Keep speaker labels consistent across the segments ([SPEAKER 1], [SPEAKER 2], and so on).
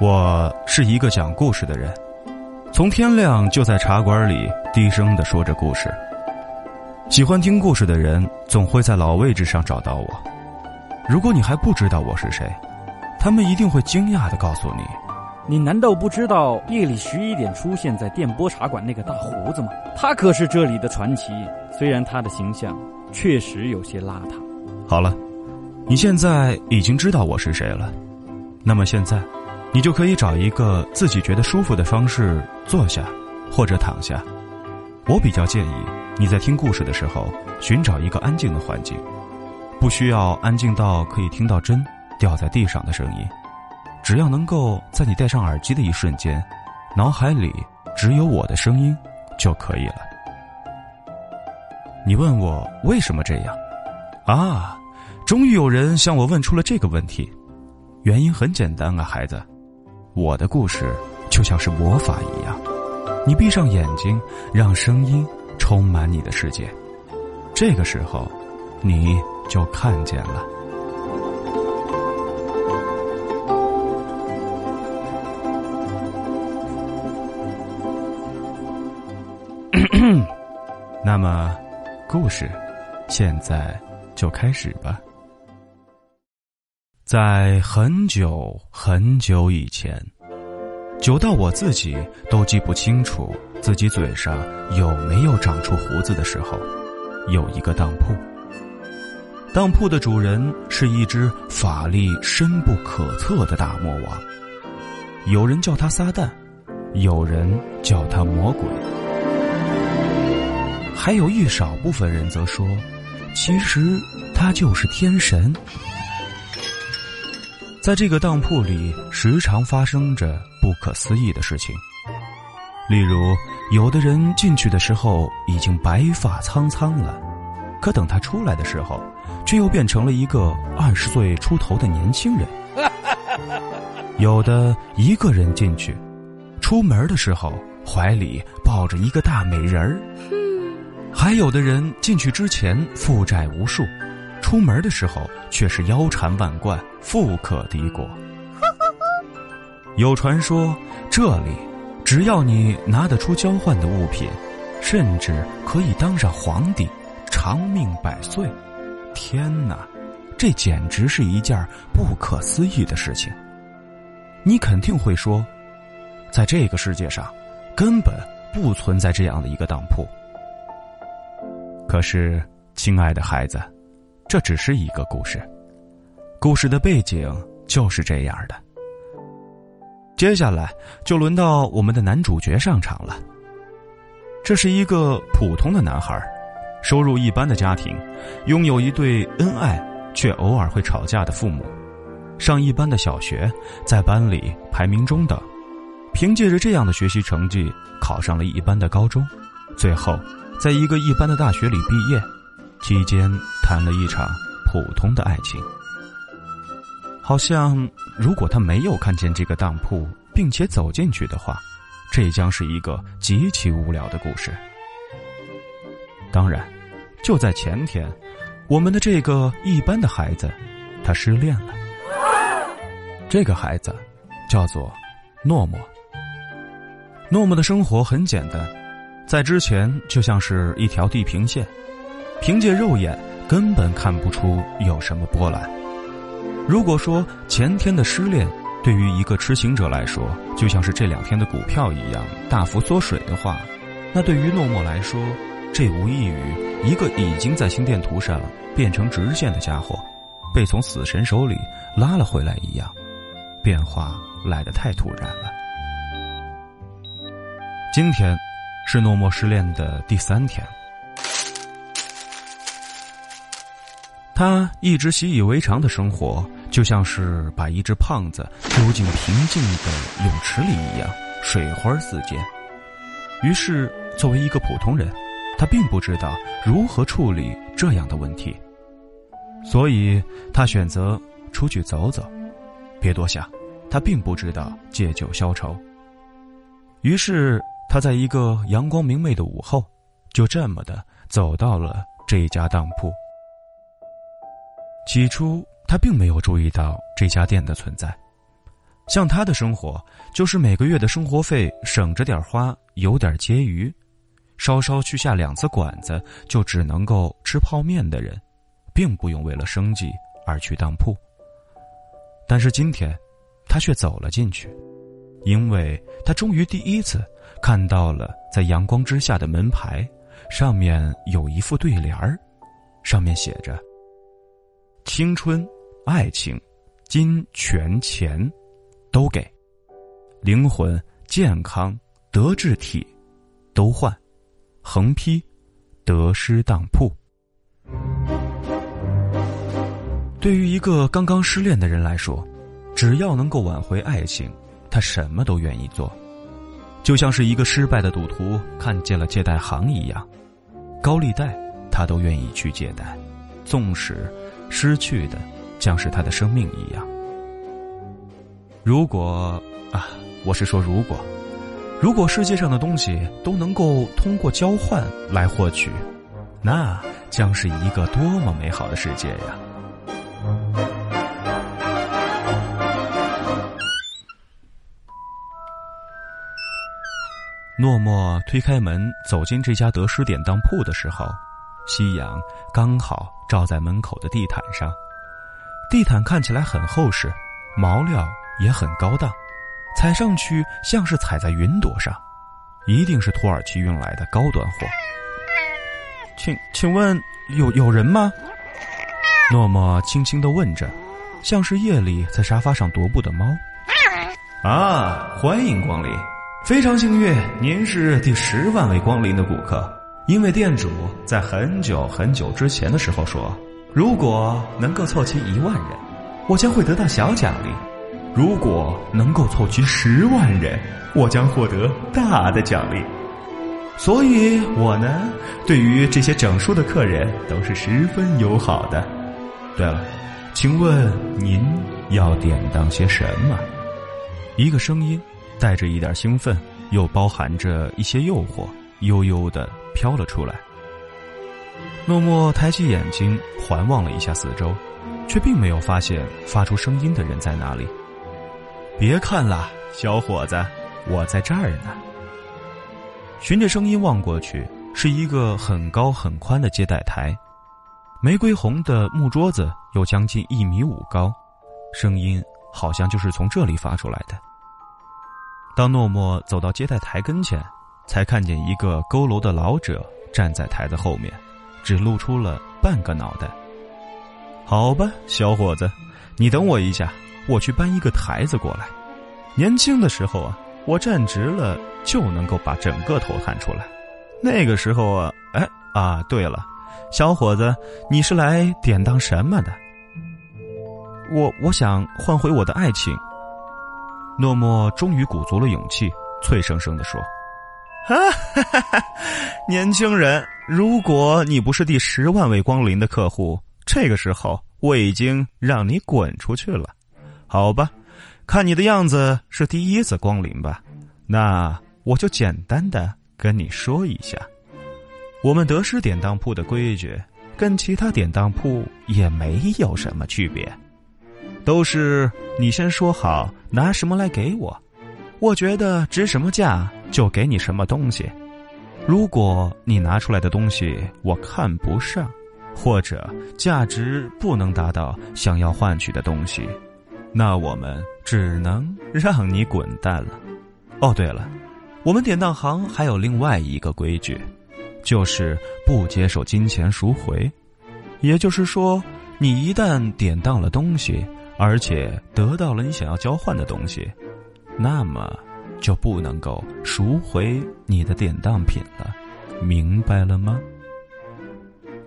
[SPEAKER 1] 我是一个讲故事的人，从天亮就在茶馆里低声的说着故事。喜欢听故事的人总会在老位置上找到我。如果你还不知道我是谁，他们一定会惊讶的告诉你：“
[SPEAKER 2] 你难道不知道夜里十一点出现在电波茶馆那个大胡子吗？他可是这里的传奇。虽然他的形象确实有些邋遢。”
[SPEAKER 1] 好了，你现在已经知道我是谁了。那么现在。你就可以找一个自己觉得舒服的方式坐下，或者躺下。我比较建议你在听故事的时候寻找一个安静的环境，不需要安静到可以听到针掉在地上的声音，只要能够在你戴上耳机的一瞬间，脑海里只有我的声音就可以了。你问我为什么这样？啊，终于有人向我问出了这个问题。原因很简单啊，孩子。我的故事就像是魔法一样，你闭上眼睛，让声音充满你的世界，这个时候，你就看见了。那么，故事现在就开始吧。在很久很久以前，久到我自己都记不清楚自己嘴上有没有长出胡子的时候，有一个当铺。当铺的主人是一只法力深不可测的大魔王，有人叫他撒旦，有人叫他魔鬼，还有一少部分人则说，其实他就是天神。在这个当铺里，时常发生着不可思议的事情。例如，有的人进去的时候已经白发苍苍了，可等他出来的时候，却又变成了一个二十岁出头的年轻人。有的一个人进去，出门的时候怀里抱着一个大美人儿；还有的人进去之前负债无数。出门的时候却是腰缠万贯、富可敌国。有传说，这里只要你拿得出交换的物品，甚至可以当上皇帝，长命百岁。天哪，这简直是一件不可思议的事情。你肯定会说，在这个世界上，根本不存在这样的一个当铺。可是，亲爱的孩子。这只是一个故事，故事的背景就是这样的。接下来就轮到我们的男主角上场了。这是一个普通的男孩，收入一般的家庭，拥有一对恩爱却偶尔会吵架的父母，上一般的小学，在班里排名中等，凭借着这样的学习成绩考上了一般的高中，最后在一个一般的大学里毕业。期间谈了一场普通的爱情，好像如果他没有看见这个当铺，并且走进去的话，这将是一个极其无聊的故事。当然，就在前天，我们的这个一般的孩子，他失恋了。这个孩子叫做诺诺。诺诺的生活很简单，在之前就像是一条地平线。凭借肉眼根本看不出有什么波澜。如果说前天的失恋对于一个痴情者来说就像是这两天的股票一样大幅缩水的话，那对于诺诺来说，这无异于一个已经在心电图上变成直线的家伙，被从死神手里拉了回来一样，变化来得太突然了。今天是诺诺失恋的第三天。他一直习以为常的生活，就像是把一只胖子丢进平静的泳池里一样，水花四溅。于是，作为一个普通人，他并不知道如何处理这样的问题，所以他选择出去走走。别多想，他并不知道借酒消愁。于是，他在一个阳光明媚的午后，就这么的走到了这家当铺。起初，他并没有注意到这家店的存在。像他的生活，就是每个月的生活费省着点花，有点结余，稍稍去下两次馆子，就只能够吃泡面的人，并不用为了生计而去当铺。但是今天，他却走了进去，因为他终于第一次看到了在阳光之下的门牌，上面有一副对联儿，上面写着：“青春、爱情、金钱、钱，都给；灵魂、健康、德智体，都换。横批：得失当铺。”对于一个刚刚失恋的人来说，只要能够挽回爱情，他什么都愿意做，就像是一个失败的赌徒看见了借贷行一样，高利贷他都愿意去借贷，纵使失去的将是他的生命一样。如果啊，我是说如果，如果世界上的东西都能够通过交换来获取，那将是一个多么美好的世界呀！诺诺推开门走进这家得失典当铺的时候，夕阳刚好照在门口的地毯上。地毯看起来很厚实，毛料也很高档，踩上去像是踩在云朵上，一定是土耳其运来的高端货。请请问有有人吗？诺诺轻轻的问着，像是夜里在沙发上踱步的猫。啊，欢迎光临。非常幸运，您是第十万位光临的顾客。因为店主在很久很久之前的时候说，如果能够凑齐一万人，我将会得到小奖励；如果能够凑齐十万人，我将获得大的奖励。所以，我呢，对于这些整数的客人都是十分友好的。对了，请问您要典当些什么？一个声音。带着一点兴奋，又包含着一些诱惑，悠悠的飘了出来。诺诺抬起眼睛，环望了一下四周，却并没有发现发出声音的人在哪里。别看了，小伙子，我在这儿呢。循着声音望过去，是一个很高很宽的接待台，玫瑰红的木桌子有将近一米五高，声音好像就是从这里发出来的。当诺诺走到接待台跟前，才看见一个佝偻的老者站在台子后面，只露出了半个脑袋。好吧，小伙子，你等我一下，我去搬一个台子过来。年轻的时候啊，我站直了就能够把整个头探出来。那个时候啊，哎啊，对了，小伙子，你是来典当什么的？我我想换回我的爱情。诺诺终于鼓足了勇气，脆生生的说：“哈，年轻人，如果你不是第十万位光临的客户，这个时候我已经让你滚出去了。好吧，看你的样子是第一次光临吧？那我就简单的跟你说一下，我们得失典当铺的规矩跟其他典当铺也没有什么区别。”都是你先说好拿什么来给我，我觉得值什么价就给你什么东西。如果你拿出来的东西我看不上，或者价值不能达到想要换取的东西，那我们只能让你滚蛋了。哦，对了，我们典当行还有另外一个规矩，就是不接受金钱赎回。也就是说，你一旦典当了东西。而且得到了你想要交换的东西，那么就不能够赎回你的典当品了，明白了吗？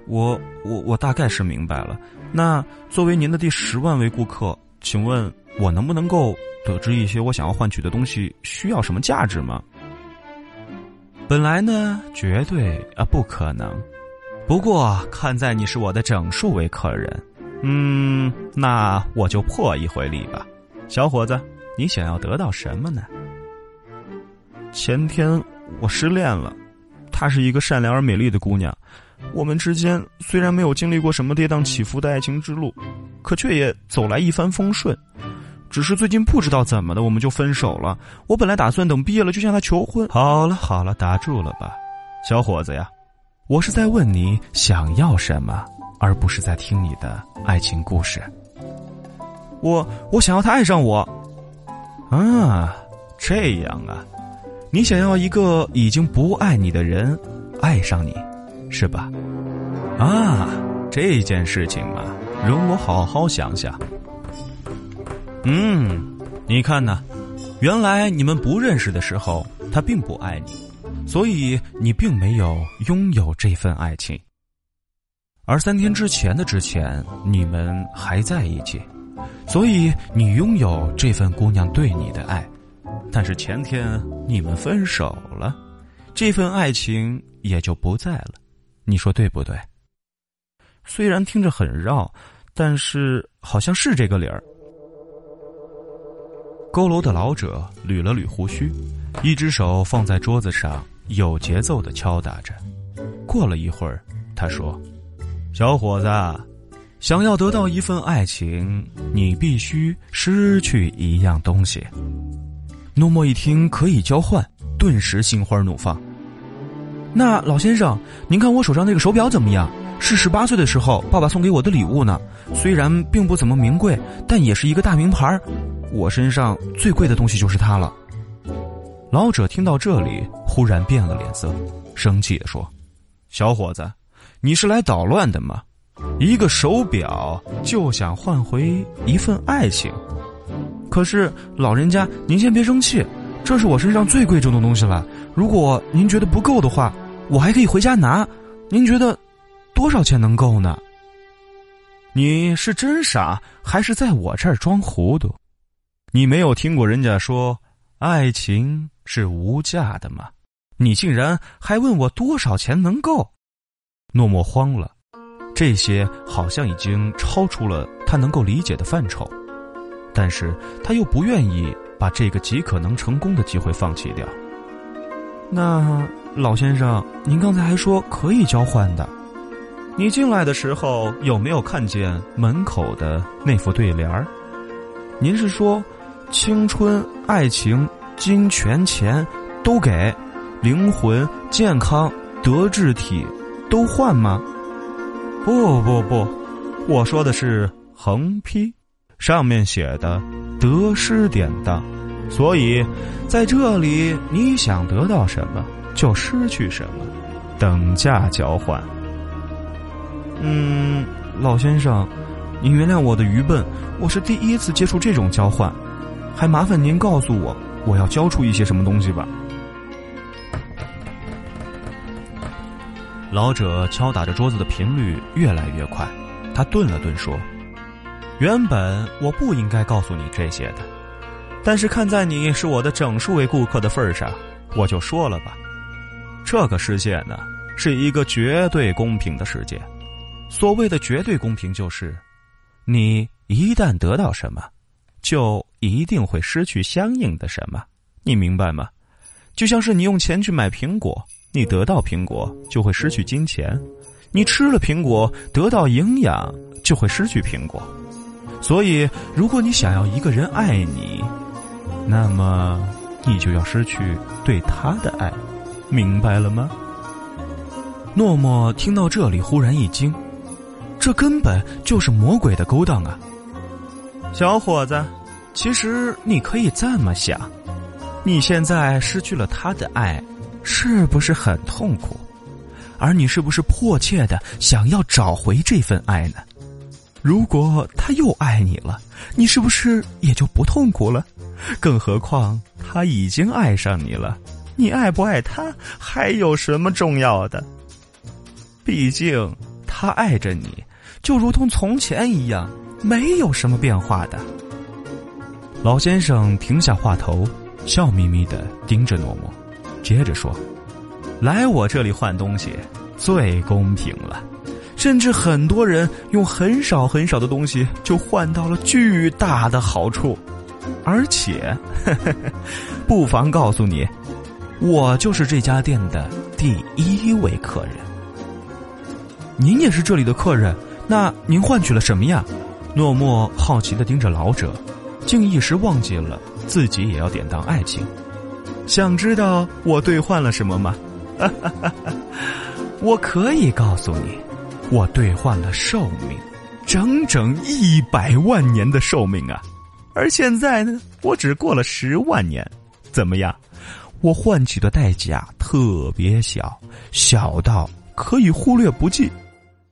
[SPEAKER 1] 我我我大概是明白了。那作为您的第十万位顾客，请问我能不能够得知一些我想要换取的东西需要什么价值吗？本来呢，绝对啊不可能。不过看在你是我的整数位客人。嗯，那我就破一回例吧，小伙子，你想要得到什么呢？前天我失恋了，她是一个善良而美丽的姑娘，我们之间虽然没有经历过什么跌宕起伏的爱情之路，可却也走来一帆风顺。只是最近不知道怎么的，我们就分手了。我本来打算等毕业了就向她求婚。好了好了，打住了吧，小伙子呀，我是在问你想要什么，而不是在听你的爱情故事。我我想要他爱上我。啊，这样啊，你想要一个已经不爱你的人爱上你，是吧？啊，这件事情嘛，容我好好想想。嗯，你看呢？原来你们不认识的时候，他并不爱你，所以你并没有拥有这份爱情。而三天之前的之前，你们还在一起，所以你拥有这份姑娘对你的爱。但是前天你们分手了，这份爱情也就不在了。你说对不对？虽然听着很绕，但是好像是这个理儿。佝偻的老者捋了捋胡须，一只手放在桌子上，有节奏的敲打着。过了一会儿，他说：“小伙子，想要得到一份爱情，你必须失去一样东西。”诺莫一听可以交换，顿时心花怒放。那老先生，您看我手上那个手表怎么样？是十八岁的时候爸爸送给我的礼物呢。虽然并不怎么名贵，但也是一个大名牌。我身上最贵的东西就是它了。老者听到这里，忽然变了脸色，生气的说：“小伙子，你是来捣乱的吗？一个手表就想换回一份爱情？可是老人家，您先别生气，这是我身上最贵重的东西了。如果您觉得不够的话，我还可以回家拿。您觉得多少钱能够呢？你是真傻，还是在我这儿装糊涂？”你没有听过人家说，爱情是无价的吗？你竟然还问我多少钱能够？诺莫慌了，这些好像已经超出了他能够理解的范畴，但是他又不愿意把这个极可能成功的机会放弃掉。那老先生，您刚才还说可以交换的，你进来的时候有没有看见门口的那副对联儿？您是说？青春、爱情、金钱、钱，都给；灵魂、健康、德智体，都换吗？不不不，我说的是横批，上面写的得失典当。所以，在这里，你想得到什么，就失去什么，等价交换。嗯，老先生，您原谅我的愚笨，我是第一次接触这种交换。还麻烦您告诉我，我要交出一些什么东西吧。老者敲打着桌子的频率越来越快，他顿了顿说：“原本我不应该告诉你这些的，但是看在你是我的整数位顾客的份上，我就说了吧。这个世界呢，是一个绝对公平的世界。所谓的绝对公平，就是你一旦得到什么。”就一定会失去相应的什么，你明白吗？就像是你用钱去买苹果，你得到苹果就会失去金钱；你吃了苹果得到营养，就会失去苹果。所以，如果你想要一个人爱你，那么你就要失去对他的爱，明白了吗？诺诺听到这里忽然一惊，这根本就是魔鬼的勾当啊！小伙子，其实你可以这么想：你现在失去了他的爱，是不是很痛苦？而你是不是迫切的想要找回这份爱呢？如果他又爱你了，你是不是也就不痛苦了？更何况他已经爱上你了，你爱不爱他还有什么重要的？毕竟他爱着你，就如同从前一样。没有什么变化的。老先生停下话头，笑眯眯的盯着诺诺，接着说：“来我这里换东西，最公平了。甚至很多人用很少很少的东西，就换到了巨大的好处。而且，不妨告诉你，我就是这家店的第一位客人。您也是这里的客人，那您换取了什么呀？”诺莫好奇的盯着老者，竟一时忘记了自己也要典当爱情。想知道我兑换了什么吗？我可以告诉你，我兑换了寿命，整整一百万年的寿命啊！而现在呢，我只过了十万年，怎么样？我换取的代价特别小，小到可以忽略不计。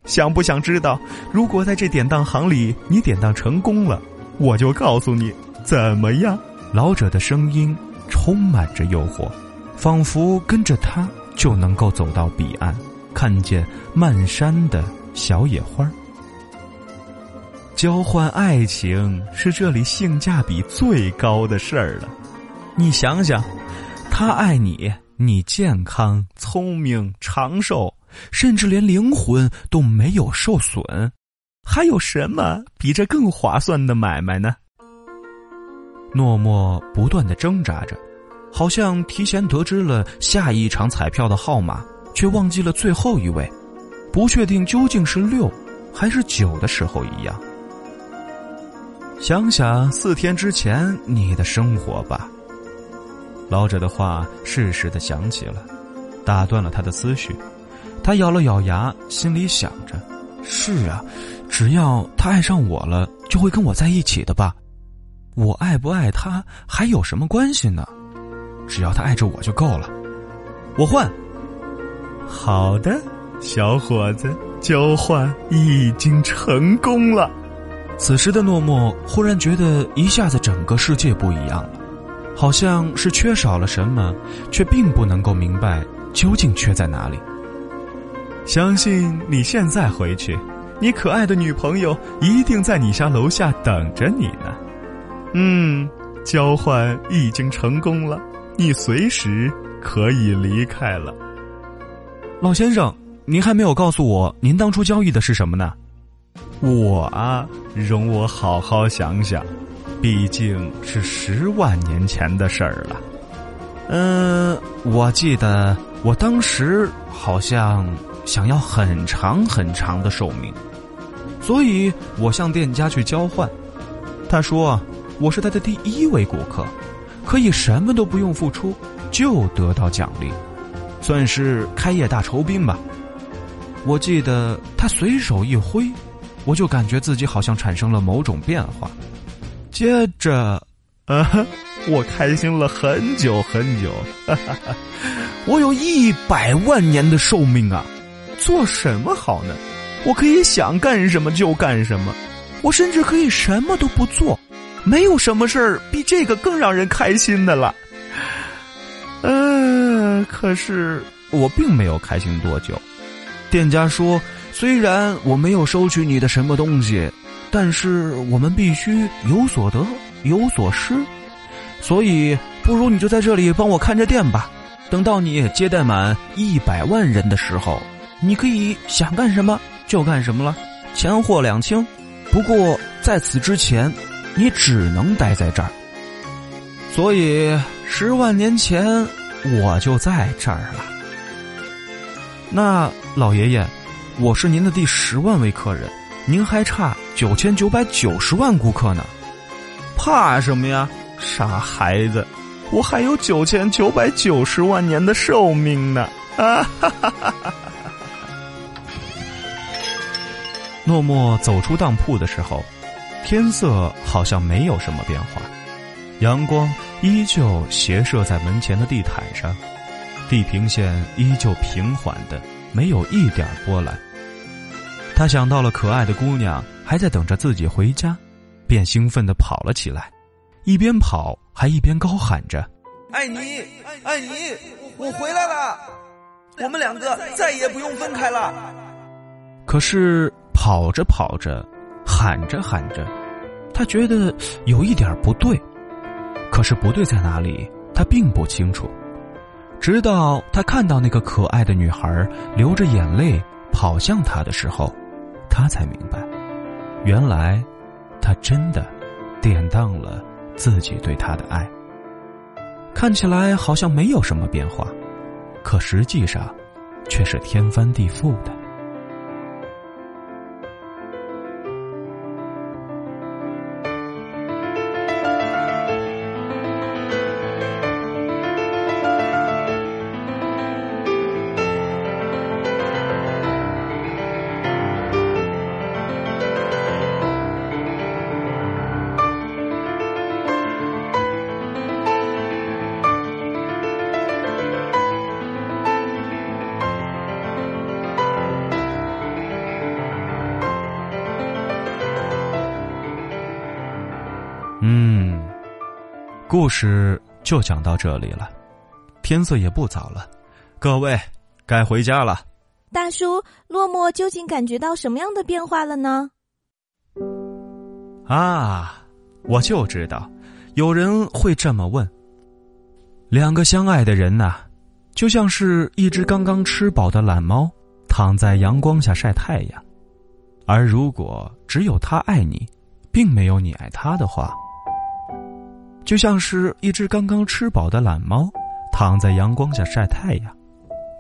[SPEAKER 1] 想不想知道？如果在这典当行里你典当成功了，我就告诉你怎么样。老者的声音充满着诱惑，仿佛跟着他就能够走到彼岸，看见漫山的小野花。交换爱情是这里性价比最高的事儿了。你想想，他爱你，你健康、聪明、长寿。甚至连灵魂都没有受损，还有什么比这更划算的买卖呢？诺诺不断的挣扎着，好像提前得知了下一场彩票的号码，却忘记了最后一位，不确定究竟是六还是九的时候一样。想想四天之前你的生活吧。老者的话适时的响起了，打断了他的思绪。他咬了咬牙，心里想着：“是啊，只要他爱上我了，就会跟我在一起的吧。我爱不爱他还有什么关系呢？只要他爱着我就够了。我换。好的，小伙子，交换已经成功了。此时的诺诺忽然觉得一下子整个世界不一样了，好像是缺少了什么，却并不能够明白究竟缺在哪里。”相信你现在回去，你可爱的女朋友一定在你家楼下等着你呢。嗯，交换已经成功了，你随时可以离开了。老先生，您还没有告诉我您当初交易的是什么呢？我啊，容我好好想想，毕竟是十万年前的事儿了。嗯，我记得我当时好像。想要很长很长的寿命，所以我向店家去交换。他说我是他的第一位顾客，可以什么都不用付出就得到奖励，算是开业大酬宾吧。我记得他随手一挥，我就感觉自己好像产生了某种变化。接着，啊，我开心了很久很久。哈 哈我有一百万年的寿命啊！做什么好呢？我可以想干什么就干什么，我甚至可以什么都不做，没有什么事儿比这个更让人开心的了。可是我并没有开心多久。店家说：“虽然我没有收取你的什么东西，但是我们必须有所得有所失，所以不如你就在这里帮我看着店吧。等到你接待满一百万人的时候。”你可以想干什么就干什么了，钱货两清。不过在此之前，你只能待在这儿。所以十万年前我就在这儿了。那老爷爷，我是您的第十万位客人，您还差九千九百九十万顾客呢。怕什么呀，傻孩子，我还有九千九百九十万年的寿命呢！啊哈哈哈哈！诺诺走出当铺的时候，天色好像没有什么变化，阳光依旧斜射在门前的地毯上，地平线依旧平缓的，没有一点波澜。他想到了可爱的姑娘还在等着自己回家，便兴奋的跑了起来，一边跑还一边高喊着：“
[SPEAKER 3] 爱你，爱你，我回来了，我们两个再也不用分开了。”
[SPEAKER 1] 可是。跑着跑着，喊着喊着，他觉得有一点不对，可是不对在哪里，他并不清楚。直到他看到那个可爱的女孩流着眼泪跑向他的时候，他才明白，原来他真的典当了自己对她的爱。看起来好像没有什么变化，可实际上却是天翻地覆的。故事就讲到这里了，天色也不早了，各位该回家了。
[SPEAKER 4] 大叔，落寞究竟感觉到什么样的变化了呢？
[SPEAKER 1] 啊，我就知道，有人会这么问。两个相爱的人呐，就像是一只刚刚吃饱的懒猫，躺在阳光下晒太阳。而如果只有他爱你，并没有你爱他的话，就像是一只刚刚吃饱的懒猫，躺在阳光下晒太阳。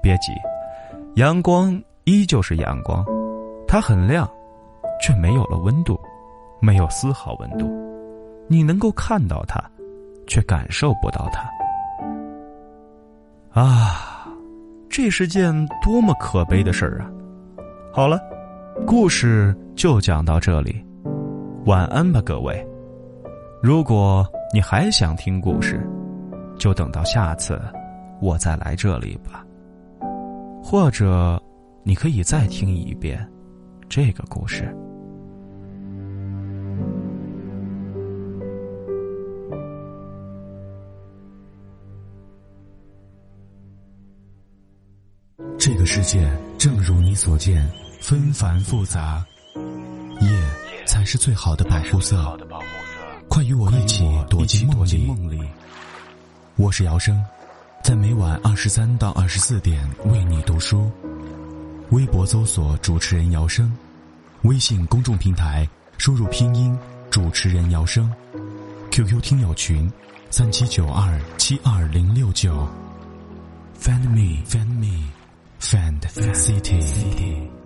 [SPEAKER 1] 别急。阳光依旧是阳光，它很亮，却没有了温度，没有丝毫温度。你能够看到它，却感受不到它。啊，这是件多么可悲的事儿啊！好了，故事就讲到这里，晚安吧，各位。如果你还想听故事，就等到下次我再来这里吧。或者，你可以再听一遍这个故事。
[SPEAKER 5] 这个世界正如你所见，纷繁复杂，夜才是最好的保护色。快与我一起躲进梦里。我是姚生。在每晚二十三到二十四点为你读书，微博搜索主持人姚生，微信公众平台输入拼音主持人姚生，QQ 听友群三七九二七二零六九，Find me, find me, find city.